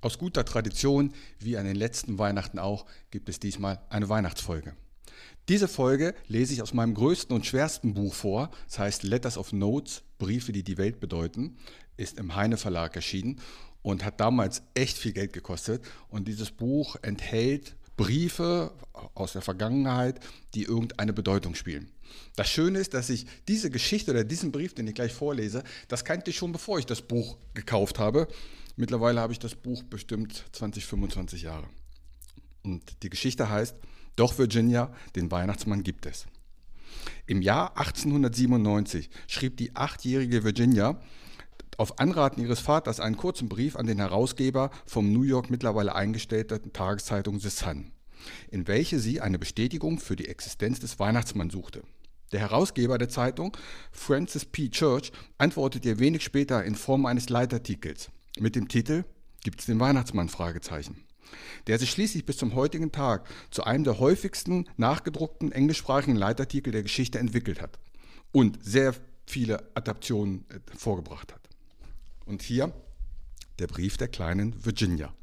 Aus guter Tradition, wie an den letzten Weihnachten auch, gibt es diesmal eine Weihnachtsfolge. Diese Folge lese ich aus meinem größten und schwersten Buch vor. Das heißt Letters of Notes, Briefe, die die Welt bedeuten, ist im Heine Verlag erschienen und hat damals echt viel Geld gekostet. Und dieses Buch enthält Briefe aus der Vergangenheit, die irgendeine Bedeutung spielen. Das Schöne ist, dass ich diese Geschichte oder diesen Brief, den ich gleich vorlese, das kannte ich schon, bevor ich das Buch gekauft habe. Mittlerweile habe ich das Buch bestimmt 20, 25 Jahre. Und die Geschichte heißt, doch Virginia, den Weihnachtsmann gibt es. Im Jahr 1897 schrieb die achtjährige Virginia auf Anraten ihres Vaters einen kurzen Brief an den Herausgeber vom New York mittlerweile eingestellten Tageszeitung The Sun, in welche sie eine Bestätigung für die Existenz des Weihnachtsmanns suchte. Der Herausgeber der Zeitung, Francis P. Church, antwortete ihr wenig später in Form eines Leitartikels mit dem Titel Gibt es den Weihnachtsmann? der sich schließlich bis zum heutigen Tag zu einem der häufigsten nachgedruckten englischsprachigen Leitartikel der Geschichte entwickelt hat und sehr viele Adaptionen äh, vorgebracht hat. Und hier der Brief der kleinen Virginia.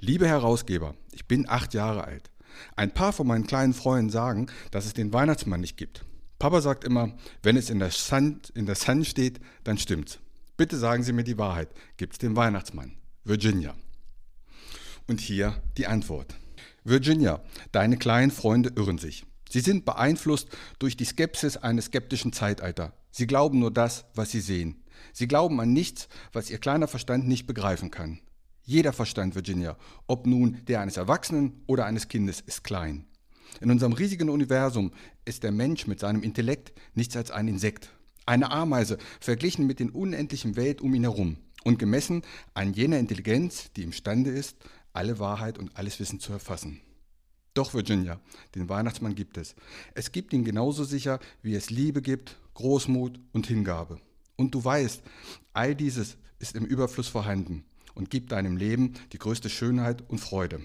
Liebe Herausgeber, ich bin acht Jahre alt. Ein paar von meinen kleinen Freunden sagen, dass es den Weihnachtsmann nicht gibt. Papa sagt immer, wenn es in der Sun, in der Sun steht, dann stimmt's. Bitte sagen Sie mir die Wahrheit. Gibt es den Weihnachtsmann? Virginia. Und hier die Antwort. Virginia, deine kleinen Freunde irren sich. Sie sind beeinflusst durch die Skepsis eines skeptischen Zeitalters. Sie glauben nur das, was sie sehen. Sie glauben an nichts, was ihr kleiner Verstand nicht begreifen kann. Jeder Verstand, Virginia, ob nun der eines Erwachsenen oder eines Kindes, ist klein. In unserem riesigen Universum ist der Mensch mit seinem Intellekt nichts als ein Insekt, eine Ameise, verglichen mit den unendlichen Welt um ihn herum und gemessen an jener Intelligenz, die imstande ist, alle Wahrheit und alles Wissen zu erfassen. Doch, Virginia, den Weihnachtsmann gibt es. Es gibt ihn genauso sicher, wie es Liebe gibt, Großmut und Hingabe. Und du weißt, all dieses ist im Überfluss vorhanden und gibt deinem Leben die größte Schönheit und Freude.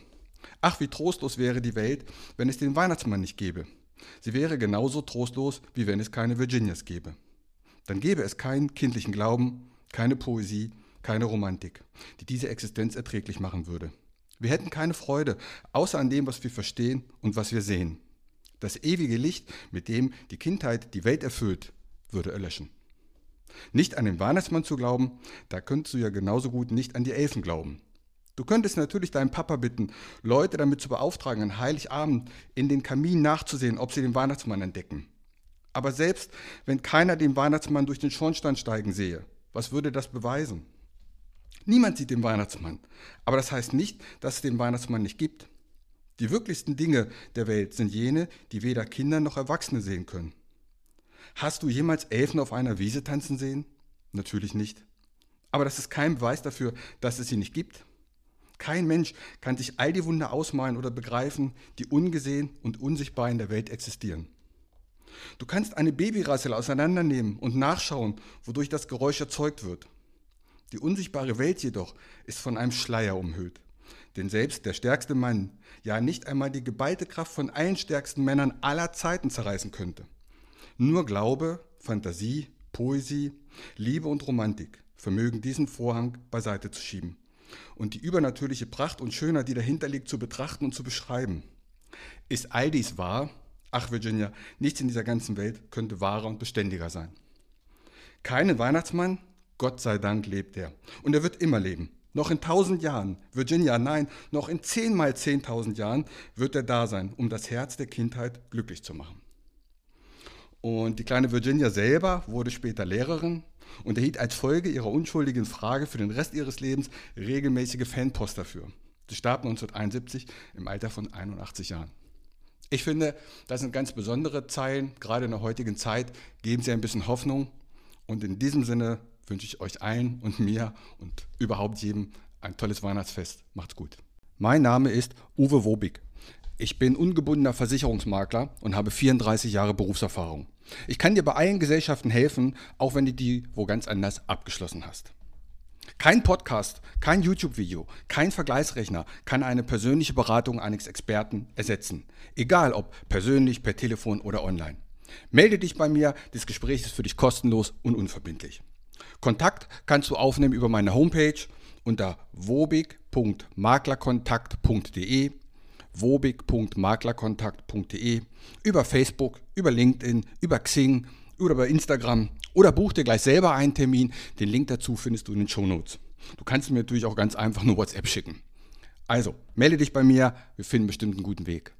Ach, wie trostlos wäre die Welt, wenn es den Weihnachtsmann nicht gäbe. Sie wäre genauso trostlos, wie wenn es keine Virginias gäbe dann gäbe es keinen kindlichen Glauben, keine Poesie, keine Romantik, die diese Existenz erträglich machen würde. Wir hätten keine Freude, außer an dem, was wir verstehen und was wir sehen. Das ewige Licht, mit dem die Kindheit die Welt erfüllt, würde erlöschen. Nicht an den Weihnachtsmann zu glauben, da könntest du ja genauso gut nicht an die Elfen glauben. Du könntest natürlich deinen Papa bitten, Leute damit zu beauftragen, an Heiligabend in den Kamin nachzusehen, ob sie den Weihnachtsmann entdecken. Aber selbst wenn keiner den Weihnachtsmann durch den Schornstein steigen sehe, was würde das beweisen? Niemand sieht den Weihnachtsmann. Aber das heißt nicht, dass es den Weihnachtsmann nicht gibt. Die wirklichsten Dinge der Welt sind jene, die weder Kinder noch Erwachsene sehen können. Hast du jemals Elfen auf einer Wiese tanzen sehen? Natürlich nicht. Aber das ist kein Beweis dafür, dass es sie nicht gibt. Kein Mensch kann sich all die Wunder ausmalen oder begreifen, die ungesehen und unsichtbar in der Welt existieren. Du kannst eine Babyrassel auseinandernehmen und nachschauen, wodurch das Geräusch erzeugt wird. Die unsichtbare Welt jedoch ist von einem Schleier umhüllt. Denn selbst der stärkste Mann, ja nicht einmal die geballte Kraft von allen stärksten Männern aller Zeiten zerreißen könnte. Nur Glaube, Fantasie, Poesie, Liebe und Romantik vermögen diesen Vorhang beiseite zu schieben und die übernatürliche Pracht und Schönheit, die dahinter liegt, zu betrachten und zu beschreiben. Ist all dies wahr, Ach, Virginia, nichts in dieser ganzen Welt könnte wahrer und beständiger sein. Keinen Weihnachtsmann? Gott sei Dank lebt er. Und er wird immer leben. Noch in tausend Jahren, Virginia, nein, noch in zehnmal zehntausend Jahren wird er da sein, um das Herz der Kindheit glücklich zu machen. Und die kleine Virginia selber wurde später Lehrerin und erhielt als Folge ihrer unschuldigen Frage für den Rest ihres Lebens regelmäßige Fanpost dafür. Sie starb 1971 im Alter von 81 Jahren. Ich finde, das sind ganz besondere Zeilen, gerade in der heutigen Zeit geben sie ein bisschen Hoffnung. Und in diesem Sinne wünsche ich euch allen und mir und überhaupt jedem ein tolles Weihnachtsfest. Macht's gut. Mein Name ist Uwe Wobig. Ich bin ungebundener Versicherungsmakler und habe 34 Jahre Berufserfahrung. Ich kann dir bei allen Gesellschaften helfen, auch wenn du die wo ganz anders abgeschlossen hast. Kein Podcast, kein YouTube-Video, kein Vergleichsrechner kann eine persönliche Beratung eines Experten ersetzen. Egal ob persönlich, per Telefon oder online. Melde dich bei mir, das Gespräch ist für dich kostenlos und unverbindlich. Kontakt kannst du aufnehmen über meine Homepage unter wobig.maklerkontakt.de wobig.maklerkontakt.de über Facebook, über LinkedIn, über Xing oder über Instagram oder buch dir gleich selber einen Termin. Den Link dazu findest du in den Show Notes. Du kannst mir natürlich auch ganz einfach nur WhatsApp schicken. Also, melde dich bei mir, wir finden bestimmt einen guten Weg.